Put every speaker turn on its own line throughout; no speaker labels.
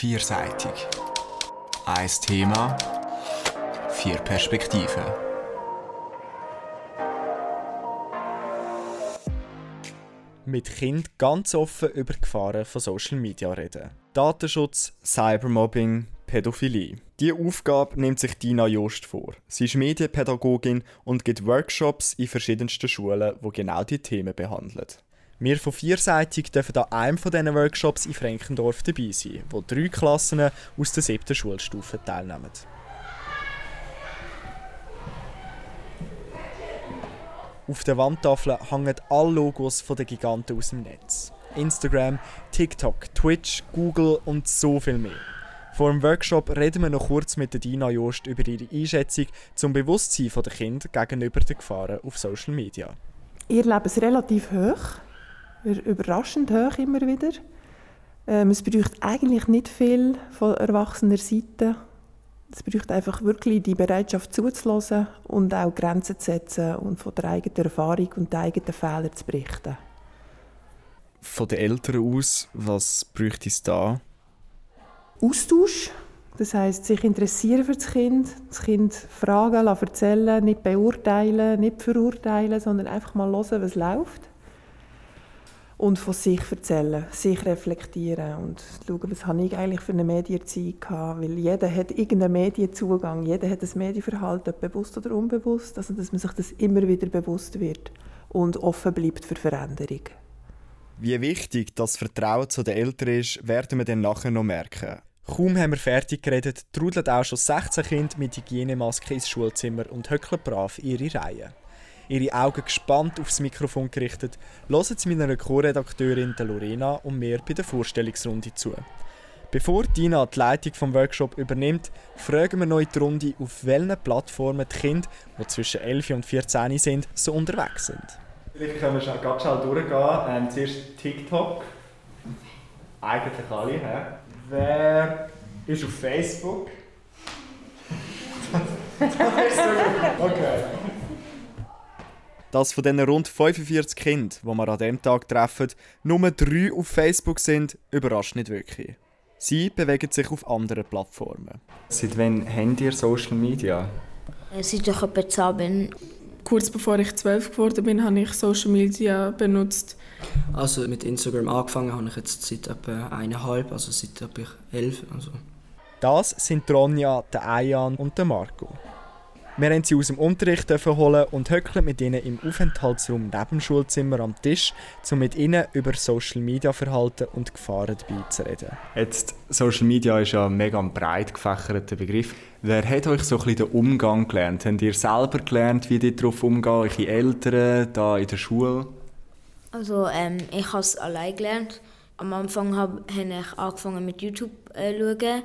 Vierseitig. Ein Thema, vier Perspektiven.
Mit Kind ganz offen über die Gefahren von Social Media reden. Datenschutz, Cybermobbing, Pädophilie. Diese Aufgabe nimmt sich Dina Jost vor. Sie ist Medienpädagogin und gibt Workshops in verschiedensten Schulen, wo genau diese Themen behandeln. Wir von Vierseitig dürfen an einem von diesen Workshops in Frankendorf dabei sein, wo drei Klassen aus der siebten Schulstufe teilnehmen. Auf der Wandtafel hängen alle Logos der Giganten aus dem Netz. Instagram, TikTok, Twitch, Google und so viel mehr. Vor dem Workshop reden wir noch kurz mit Dina Jost über ihre Einschätzung zum Bewusstsein der Kinder gegenüber den Gefahren auf Social Media.
Ihr Leben ist relativ hoch überraschend hoch immer wieder. Ähm, es braucht eigentlich nicht viel von erwachsener Seite. Es braucht einfach wirklich die Bereitschaft zuzulassen und auch Grenzen zu setzen und von der eigenen Erfahrung und den eigenen Fehlern zu berichten.
Von den Eltern aus, was bräuchte es da?
Austausch. Das heißt, sich interessieren für das Kind, das Kind fragen, erzählen, nicht beurteilen, nicht verurteilen, sondern einfach mal hören, was läuft und von sich erzählen, sich reflektieren und schauen, was habe ich eigentlich für eine Medienzeit gehabt, weil jeder hat irgendeinen Medienzugang, jeder hat ein Medienverhalten, bewusst oder unbewusst, also dass man sich das immer wieder bewusst wird und offen bleibt für Veränderung.
Wie wichtig das Vertrauen zu den Eltern ist, werden wir dann nachher noch merken. Kaum haben wir fertig geredet, trudeln auch schon 16 Kinder mit Hygienemaske ins Schulzimmer und höckeln brav ihre Reihen ihre Augen gespannt aufs Mikrofon gerichtet, hören sie meiner Co-Redakteurin Lorena und mir bei der Vorstellungsrunde zu. Bevor Dina die Leitung vom Workshop übernimmt, fragen wir noch in die Runde, auf welchen Plattformen die Kinder, die zwischen 11 und 14 sind, so unterwegs sind. Vielleicht können wir schon ganz schnell durchgehen. Ähm, zuerst TikTok. Eigentlich alle. He? Wer ist auf Facebook? okay dass von diesen rund 45 Kindern, die wir an diesem Tag treffen, nur drei auf Facebook sind, überrascht nicht wirklich. Sie bewegen sich auf anderen Plattformen.
Seit wann habt ihr Social Media?
Äh, seit ich etwa 10 bin.
Kurz bevor ich 12 geworden bin, habe ich Social Media benutzt.
Also mit Instagram angefangen habe ich jetzt seit etwa eineinhalb, also seit etwa elf. Also.
Das sind Ronja, der Ayan und der Marco. Wir haben sie aus dem Unterricht holen und höckeln mit ihnen im Aufenthaltsraum neben dem Schulzimmer am Tisch, um mit ihnen über Social Media Verhalten und Gefahren dabei zu reden.
Jetzt, Social Media ist ja ein mega breit gefächerter Begriff. Wer hat euch so ein bisschen den Umgang gelernt? Habt ihr selber gelernt, wie ihr darauf umgehen, eure Eltern, da in der Schule?
Also ähm, ich habe es allein gelernt. Am Anfang habe ich angefangen mit YouTube äh, schauen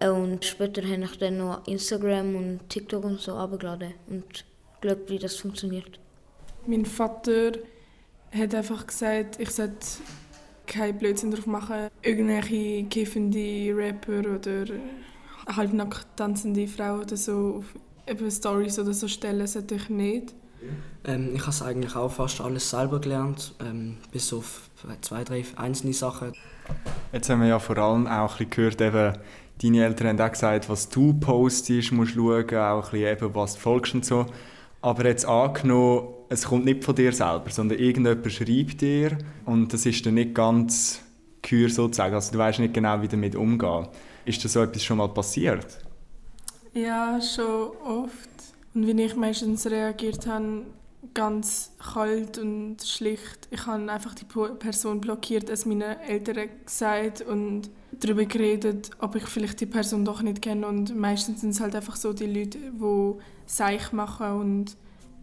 und später habe ich dann noch Instagram und TikTok und so abgeladen und geschaut, wie das funktioniert.
Mein Vater hat einfach gesagt, ich sollte keinen Blödsinn drauf machen. Irgendwelche kiffende Rapper oder halbnackt tanzende Frauen oder so auf Stories oder so stellen sollte ich nicht.
Ähm, ich habe eigentlich auch fast alles selber gelernt, ähm, bis auf zwei, drei einzelne Sachen.
Jetzt haben wir ja vor allem auch ein bisschen gehört, eben, deine Eltern haben auch gesagt, was du postest, musst schauen, auch ein bisschen eben, was du folgst und so. Aber jetzt angenommen, es kommt nicht von dir selber, sondern irgendjemand schreibt dir und das ist dann nicht ganz kür sozusagen. Also du weißt nicht genau, wie damit umgehen. Ist das so etwas schon mal passiert?
Ja, schon oft. Und wie ich meistens reagiert habe, ganz kalt und schlicht. Ich habe einfach die Person blockiert, es meinen Eltern gesagt und darüber geredet, ob ich vielleicht die Person doch nicht kenne. Und meistens sind es halt einfach so die Leute, die Seich machen und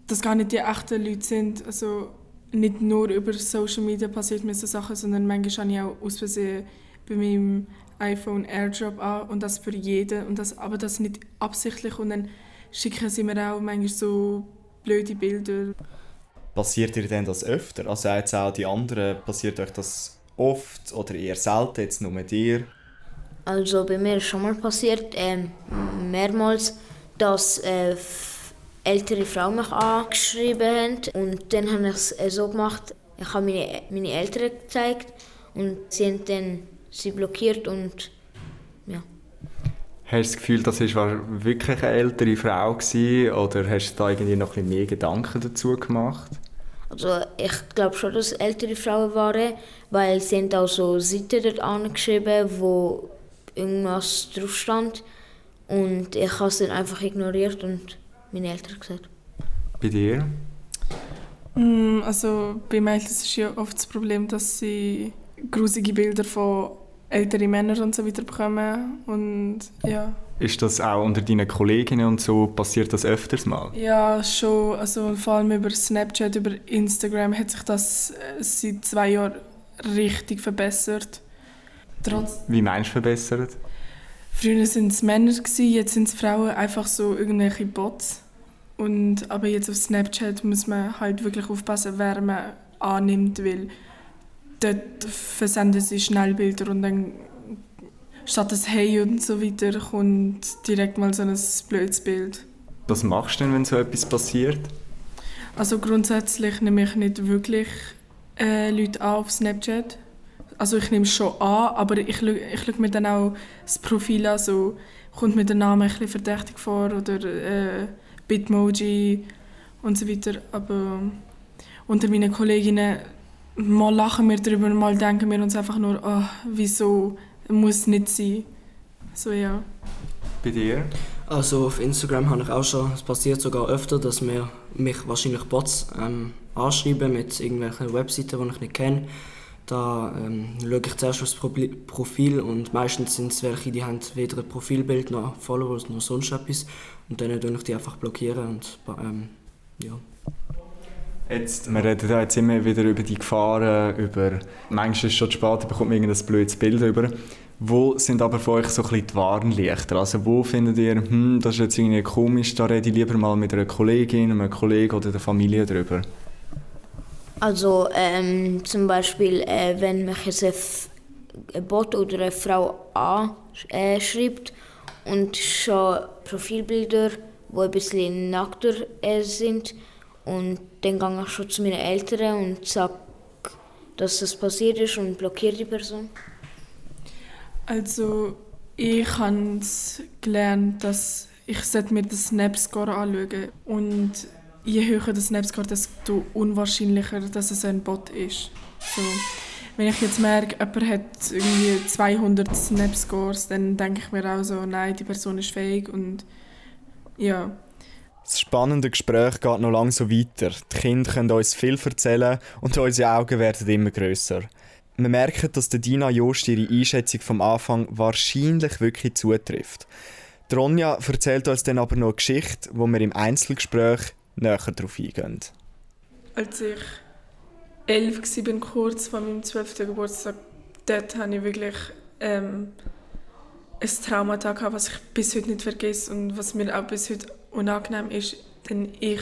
das gar nicht die echten Leute sind. Also nicht nur über Social Media passiert mir so Sachen, sondern manchmal habe ich auch aus Versehen bei meinem iPhone AirDrop an und das für jeden. Und das, aber das nicht absichtlich und dann schicken sie mir auch manchmal so blöde Bilder.
Passiert dir denn das öfter? Also jetzt auch die anderen, passiert euch das oft oder eher selten, jetzt nur mit dir?
Also bei mir ist schon mal passiert, äh, mehrmals, dass äh, ältere Frauen mich angeschrieben haben und dann habe ich es äh, so gemacht, ich habe meine, meine Eltern gezeigt und sie haben dann sie blockiert und ja.
Hast du das Gefühl, das war wirklich eine ältere Frau gewesen, oder hast du da irgendwie noch ein bisschen mehr Gedanken dazu gemacht?
Also ich glaube schon, dass es ältere Frauen waren, weil sie haben auch so Seiten dort angeschrieben, wo irgendwas drauf stand. Und ich habe es dann einfach ignoriert und meine Eltern gesagt.
Bei dir?
Mm, Also bei Mädchen ist ja oft das Problem, dass sie grusige Bilder von älteren Männern und so weiter bekommen. Und ja.
Ist das auch unter deinen Kolleginnen und so, passiert das öfters mal?
Ja, schon. Also vor allem über Snapchat, über Instagram hat sich das äh, seit zwei Jahren richtig verbessert. Trotz
Wie meinst du verbessert?
Früher waren es Männer, gewesen, jetzt sind es Frauen, einfach so irgendwelche Bots. Und, aber jetzt auf Snapchat muss man halt wirklich aufpassen, wer man annimmt, weil dort versenden sie schnell Bilder und dann statt das Hey und so weiter kommt direkt mal so ein blödes Bild.
Was machst du denn, wenn so etwas passiert?
Also grundsätzlich nehme ich nicht wirklich äh, Leute an auf Snapchat. Also ich nehme es schon an, aber ich, schau- ich schaue mir dann auch das Profil an, so kommt mir der Name ein bisschen verdächtig vor oder äh, Bitmoji und so weiter. Aber unter meinen Kolleginnen mal lachen wir darüber, mal denken wir uns einfach nur, oh, wieso muss nicht sein. So ja.
Bei dir?
Also auf Instagram habe ich auch schon, es passiert sogar öfter, dass mir mich wahrscheinlich Bots ähm, anschreiben mit irgendwelchen Webseiten, die ich nicht kenne. Da ähm, schaue ich zuerst aufs Probi- Profil und meistens sind es welche, die haben weder ein Profilbild noch Followers noch sonst etwas. Und dann blockiere ich die einfach blockieren und ähm, ja.
Jetzt, wir reden da jetzt immer wieder über die Gefahren, über manchmal ist es schon zu spät, bekommt man irgendein blödes Bild über. Wo sind aber für euch so ein bisschen die Warnlichter? Also wo findet ihr, hm, das ist jetzt irgendwie komisch, da rede ich lieber mal mit einer Kollegin, einem Kollegen oder der Familie drüber?
Also ähm, zum Beispiel, äh, wenn mich jetzt ein, Bot oder eine Frau anschreibt und schon Profilbilder, die ein bisschen nackter äh, sind, und dann gehe ich schon zu meinen Eltern und sage, dass das passiert ist und blockiere die Person.
Also ich habe gelernt, dass ich sollte mir den Snap-Score anschauen und je höher der Snap-Score, desto unwahrscheinlicher, dass es ein Bot ist. So, wenn ich jetzt merke, jemand hat irgendwie 200 Snap-Scores, dann denke ich mir auch so, nein, die Person ist fähig und ja.
Das spannende Gespräch geht noch lange so weiter. Die Kinder können uns viel erzählen und unsere Augen werden immer grösser. Wir merken, dass der Dina Jost ihre Einschätzung vom Anfang wahrscheinlich wirklich zutrifft. Die Ronja erzählt uns dann aber noch eine Geschichte, wo wir im Einzelgespräch näher darauf eingehen.
Als ich elf war, kurz vor meinem 12. Geburtstag, dort hatte ich wirklich ähm, ein Traumata, gehabt, ich bis heute nicht vergesse und was mir auch bis heute unangenehm ist. Denn ich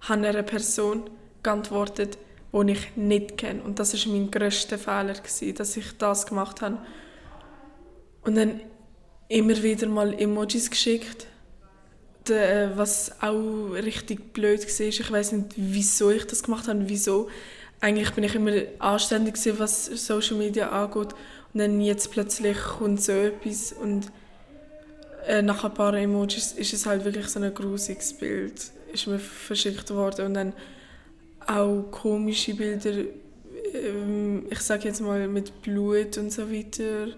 habe einer Person geantwortet, die ich nicht kenne. Und das war mein grösster Fehler, dass ich das gemacht habe. Und dann immer wieder mal Emojis geschickt was auch richtig blöd war. Ich weiß nicht, wieso ich das gemacht habe, wieso. Eigentlich bin ich immer anständig gewesen, was Social Media angeht. Und dann jetzt plötzlich kommt so etwas und äh, nach ein paar Emojis ist es halt wirklich so ein grusiges Bild. Ist mir verschickt worden und dann auch komische Bilder, ähm, ich sage jetzt mal mit Blut und so weiter,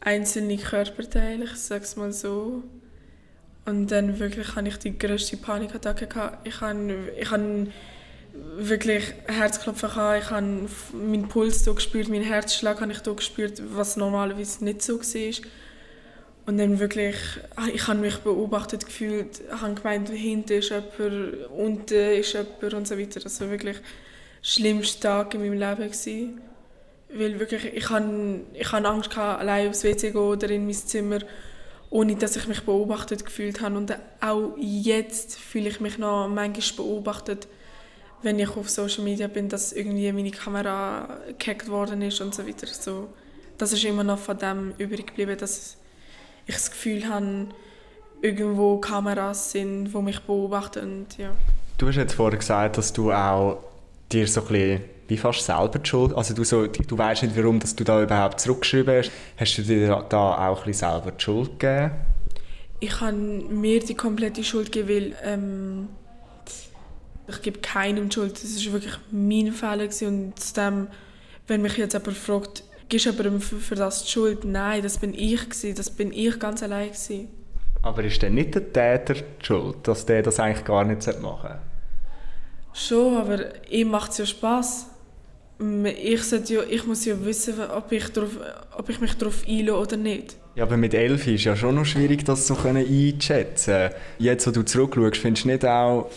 einzelne Körperteile, ich sage es mal so. Und dann wirklich hatte ich die grösste Panikattacke. Ich habe ich habe wirklich Herzklopfen gehabt. Ich habe meinen Puls so gespürt, meinen Herzschlag habe ich da gespürt, was normalerweise nicht so war. Und dann wirklich, ich habe mich beobachtet gefühlt, habe gemeint, hinten ist jemand, unten ist jemand und so weiter. Das war wirklich der schlimmste Tag in meinem Leben. Gewesen. Weil wirklich, ich hatte, ich hatte Angst, gehabt, allein aufs WC gehen oder in mein Zimmer, ohne dass ich mich beobachtet gefühlt habe. Und auch jetzt fühle ich mich noch manchmal beobachtet, wenn ich auf Social Media bin, dass irgendwie meine Kamera gehackt worden ist und so weiter. So, das ist immer noch von dem übrig geblieben, dass ich das Gefühl habe, irgendwo Kameras sind, die mich beobachten. Ja.
Du hast jetzt vorher gesagt, dass du auch dir so ein bisschen wie fast selber die Schuld? Also du, so, du weißt nicht, warum dass du da überhaupt zurückgeschrieben hast. Hast du dir da auch ein bisschen selber die Schuld gegeben?
Ich habe mir die komplette Schuld gegeben, weil ähm, ich gebe keinem die Schuld. Das war wirklich mein Fehler und zudem, wenn mich jetzt jemand fragt, gibst du jemandem für, für das die Schuld? Nein, das bin ich gewesen. Das bin ich ganz allein gewesen.
Aber ist denn nicht der Täter die schuld, dass der das eigentlich gar nicht machen sollte?
Schon, aber ihm macht es ja Spass. Ich, ja, ich muss ja wissen, ob ich, drauf, ob ich mich darauf einlasse oder nicht.
Ja, aber mit elf ist ja schon noch schwierig, das so einzuschätzen. Jetzt, wo du zurückschaust, findest du nicht auch,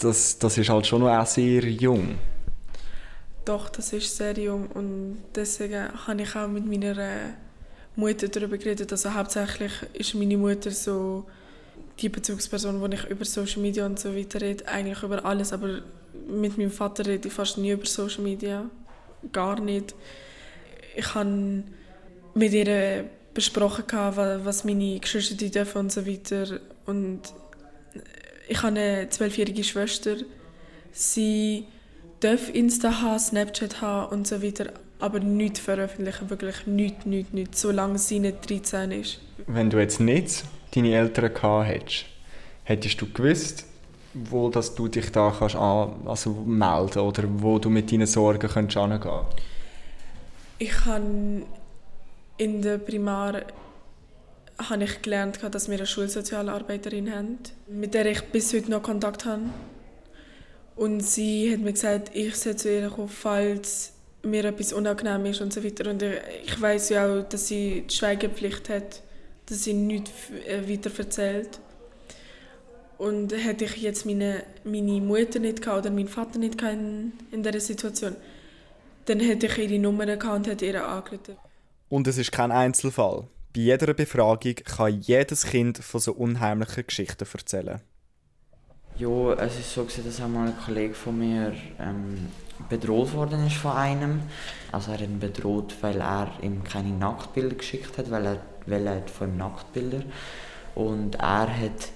das, das ist halt schon noch auch sehr jung?
Doch, das ist sehr jung und deswegen habe ich auch mit meiner Mutter darüber geredet. Also hauptsächlich ist meine Mutter so die Bezugsperson, wo ich über Social Media und so weiter rede, eigentlich über alles, aber mit meinem Vater rede ich fast nie über Social Media, gar nicht. Ich habe mit ihr besprochen, was meine Geschwister dürfen und so weiter. Und ich habe eine zwölfjährige Schwester. Sie darf Insta haben, Snapchat haben und so weiter, aber nichts veröffentlichen, wirklich nichts, nichts, nichts, solange sie nicht 13 ist.
Wenn du jetzt nicht deine Eltern gehabt hättest, hättest du gewusst, wo dass du dich da kannst an, also melden oder wo du mit deinen Sorgen könntest angehen
Ich habe in der Primar habe ich gelernt, dass wir eine Schulsozialarbeiterin haben, mit der ich bis heute noch Kontakt habe. Und sie hat mir gesagt, ich soll zu ihr kommen, falls mir etwas unangenehm ist und so weiter. Und ich weiß ja auch, dass sie die Schweigepflicht hat, dass sie nichts äh, weiter erzählt. Und hätte ich jetzt meine, meine Mutter nicht gehabt oder meinen Vater nicht in, in dieser Situation, dann hätte ich ihre Nummer gehabt und hätte ihr angerufen.
Und es ist kein Einzelfall. Bei jeder Befragung kann jedes Kind von so unheimlichen Geschichten erzählen.
Ja, es ist so, dass einmal ein Kollege von mir ähm, bedroht worden ist von einem. Also er hat bedroht, weil er ihm keine Nacktbilder geschickt hat, weil er, weil er von ihm Nacktbilder und er hat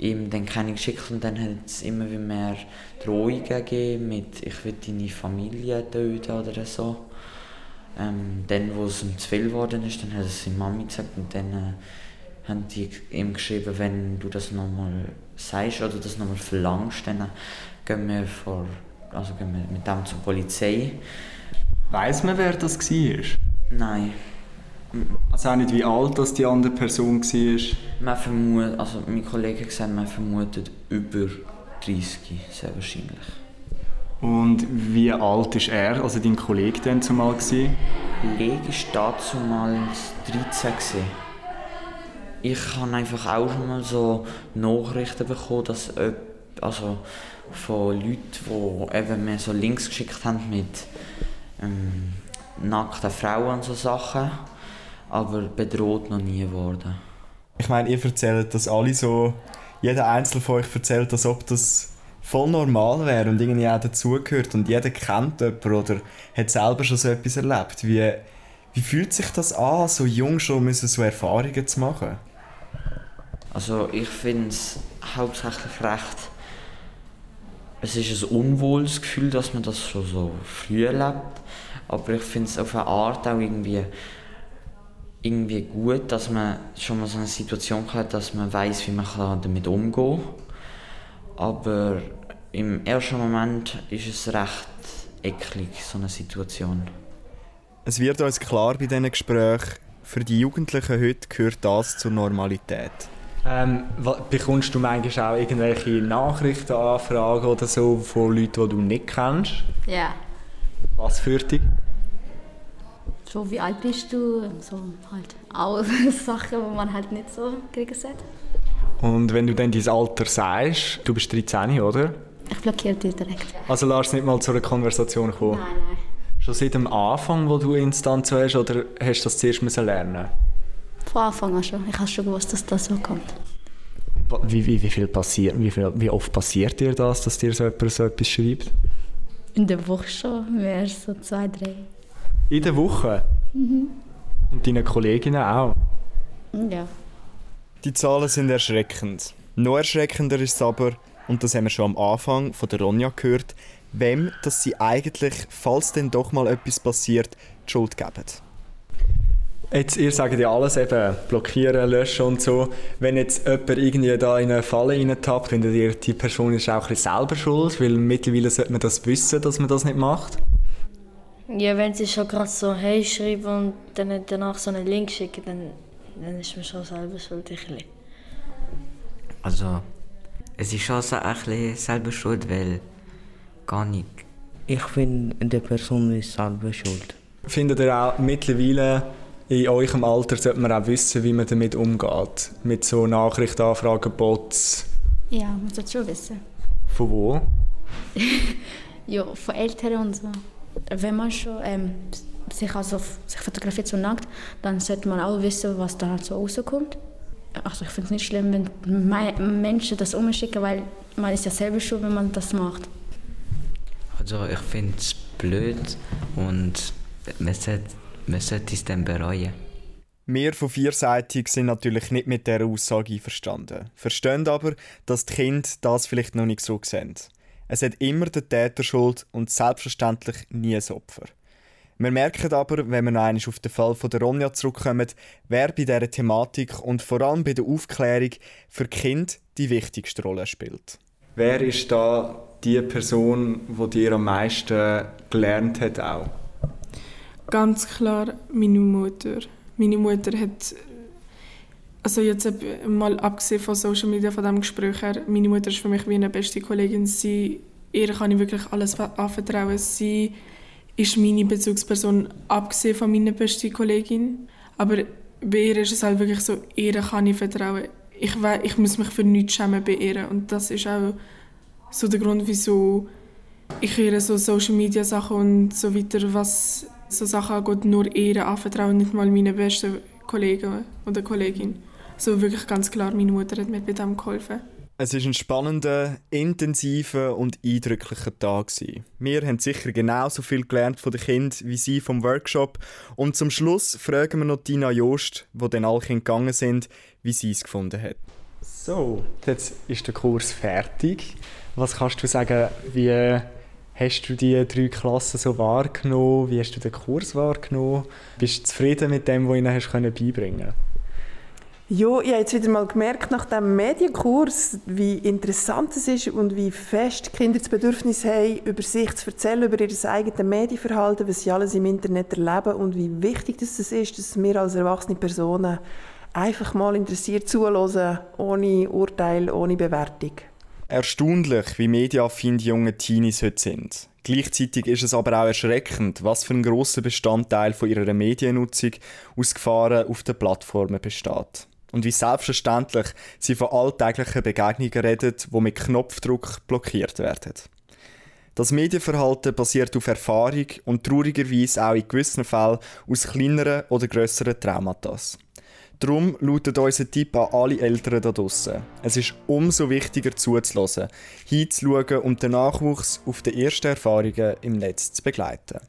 ihm dann keine geschickt und dann hat es immer mehr Drohungen gegeben mit «Ich will deine Familie töten» oder so. Ähm, dann, wo es ihm zu viel geworden ist, dann hat es seine Mami gesagt und dann äh, haben die ihm geschrieben, wenn du das nochmal sagst oder das nochmal verlangst, dann gehen wir, vor, also gehen wir mit dem zur Polizei.
Weiß man, wer das war?
Nein.
Also auch nicht, wie alt das die andere Person war?
Man vermutet, also mein Kollege hat gesagt, man vermutet über 30, sehr wahrscheinlich.
Und wie alt ist er, also dein Kollege dann zumal gewesen?
Kollege war damals 13 gewesen. Ich habe einfach auch schon mal so Nachrichten bekommen, dass also von Leuten, die eben mir so Links geschickt haben mit ähm, nackten Frauen und so Sachen, aber bedroht noch nie geworden.
Ich meine, ihr erzählt das alle so, jeder Einzelne von euch erzählt, als ob das voll normal wäre und irgendwie auch dazugehört und jeder kennt jemanden oder hat selber schon so etwas erlebt. Wie, wie fühlt sich das an, so jung schon müssen so Erfahrungen zu machen?
Also ich finde es hauptsächlich recht... Es ist ein unwohles Gefühl, dass man das schon so früh erlebt. Aber ich finde es auf eine Art auch irgendwie, irgendwie gut, dass man schon mal so eine Situation hat, dass man weiß, wie man damit umgehen kann. Aber im ersten Moment ist es recht eklig, so eine Situation.
Es wird uns klar bei diesen Gesprächen, für die Jugendlichen heute gehört das zur Normalität.
Ähm, bekommst du manchmal auch irgendwelche Nachrichtenanfragen oder so von Leuten, die du nicht kennst?
Ja.
Was für dich?
So, wie alt bist du? So halt auch Sachen, die man halt nicht so kriegen sollte.
Und wenn du dann dein Alter sagst, du bist 13, oder?
Ich blockiere dich direkt.
Also lass nicht mal zu einer Konversation kommen?
Nein, nein.
Schon seit dem Anfang, wo du Instanz hast, oder hast du das zuerst müssen lernen
Von Anfang an schon. Ich habe schon gewusst, dass das so kommt.
Wie, wie, wie, viel passiert, wie, viel, wie oft passiert dir das, dass dir so jemand so etwas schreibt?
In der Woche schon, mehr so zwei, drei.
In der Woche? Mhm. Und deine Kolleginnen auch?
Ja.
Die Zahlen sind erschreckend. Noch erschreckender ist es aber, und das haben wir schon am Anfang von der Ronja gehört, wem dass sie eigentlich, falls denn doch mal etwas passiert, die Schuld geben.
Jetzt, ihr sagt ja alles eben, blockieren, löschen und so. Wenn jetzt jemand irgendwie da in eine Falle reintappt, findet ihr, die Person ist auch ein bisschen selber schuld? Weil mittlerweile sollte man das wissen, dass man das nicht macht.
Ja, wenn sie schon gerade so «Hey» schreiben und dann danach so einen Link schicken, dann, dann ist man schon selber schuld. Ein bisschen.
Also, es ist schon so ein bisschen selber schuld, weil gar nicht.
Ich finde, die Person ist selber schuld.
Findet ihr auch mittlerweile in eurem Alter sollte man auch wissen, wie man damit umgeht? Mit so Nachrichtenanfragen, Bots?
Ja, man sollte schon wissen.
Von wo?
ja, von Eltern und so. Wenn man schon ähm, sich, also, sich fotografiert so nackt, dann sollte man auch wissen, was da so rauskommt. Also ich finde es nicht schlimm, wenn Menschen das umschicken, weil man ist ja selber schuld, wenn man das macht.
Also ich finde es blöd und man sollte man sollte es dann bereuen.
Wir von Vierseitig sind natürlich nicht mit dieser Aussage einverstanden. Verstehen aber, dass die Kinder das vielleicht noch nicht so sehen. Es hat immer der Täter Schuld und selbstverständlich nie das Opfer. Wir merken aber, wenn wir noch einmal auf den Fall von der Ronja zurückkommen, wer bei dieser Thematik und vor allem bei der Aufklärung für Kind die wichtigste Rolle spielt.
Wer ist da die Person, die dir am meisten gelernt hat auch?
Ganz klar meine Mutter. Meine Mutter hat, also jetzt mal abgesehen von Social Media, von diesem Gespräch her, meine Mutter ist für mich wie eine beste Kollegin. Sie, ihr kann ich wirklich alles anvertrauen. Sie ist meine Bezugsperson, abgesehen von meiner besten Kollegin. Aber bei ihr ist es halt wirklich so, ihr kann ich vertrauen. Ich, weiß, ich muss mich für nichts schämen bei ihr. Und das ist auch so der Grund, wieso ich ihr so Social Media Sachen und so weiter, was so Sachen angeht, nur ihr anvertrauen, nicht mal meinen besten Kollegen oder Kollegin. So wirklich ganz klar, meine Mutter hat mir bei dem geholfen.
Es war ein spannender, intensiver und eindrücklicher Tag. Wir haben sicher genauso viel gelernt von den Kindern wie sie vom Workshop. Und zum Schluss fragen wir noch Tina Jost, wo dann alle Kinder gegangen sind, wie sie es gefunden hat.
So, jetzt ist der Kurs fertig. Was kannst du sagen, wie hast du die drei Klassen so wahrgenommen? Wie hast du den Kurs wahrgenommen? Bist du zufrieden mit dem, was du ihnen hast beibringen konntest?
Ja, ich habe jetzt wieder mal gemerkt nach dem Medienkurs, wie interessant es ist und wie fest Kinder das Bedürfnis haben, über sich zu erzählen, über ihr eigenes Medienverhalten, was sie alles im Internet erleben und wie wichtig das ist, dass wir als erwachsene Personen einfach mal interessiert zuhören, ohne Urteil, ohne Bewertung.
Erstaunlich, wie mediaffin die jungen Teenies heute sind. Gleichzeitig ist es aber auch erschreckend, was für ein grosser Bestandteil von ihrer Mediennutzung aus Gefahren auf den Plattformen besteht. Und wie selbstverständlich sie von alltäglichen Begegnungen reden, die mit Knopfdruck blockiert werden. Das Medienverhalten basiert auf Erfahrung und traurigerweise auch in gewissen Fällen aus kleineren oder grösseren Traumata. Darum lautet unser Tipp an alle Eltern da draussen. Es ist umso wichtiger zuzuhören, hinzuschauen und den Nachwuchs auf die ersten Erfahrungen im Netz zu begleiten.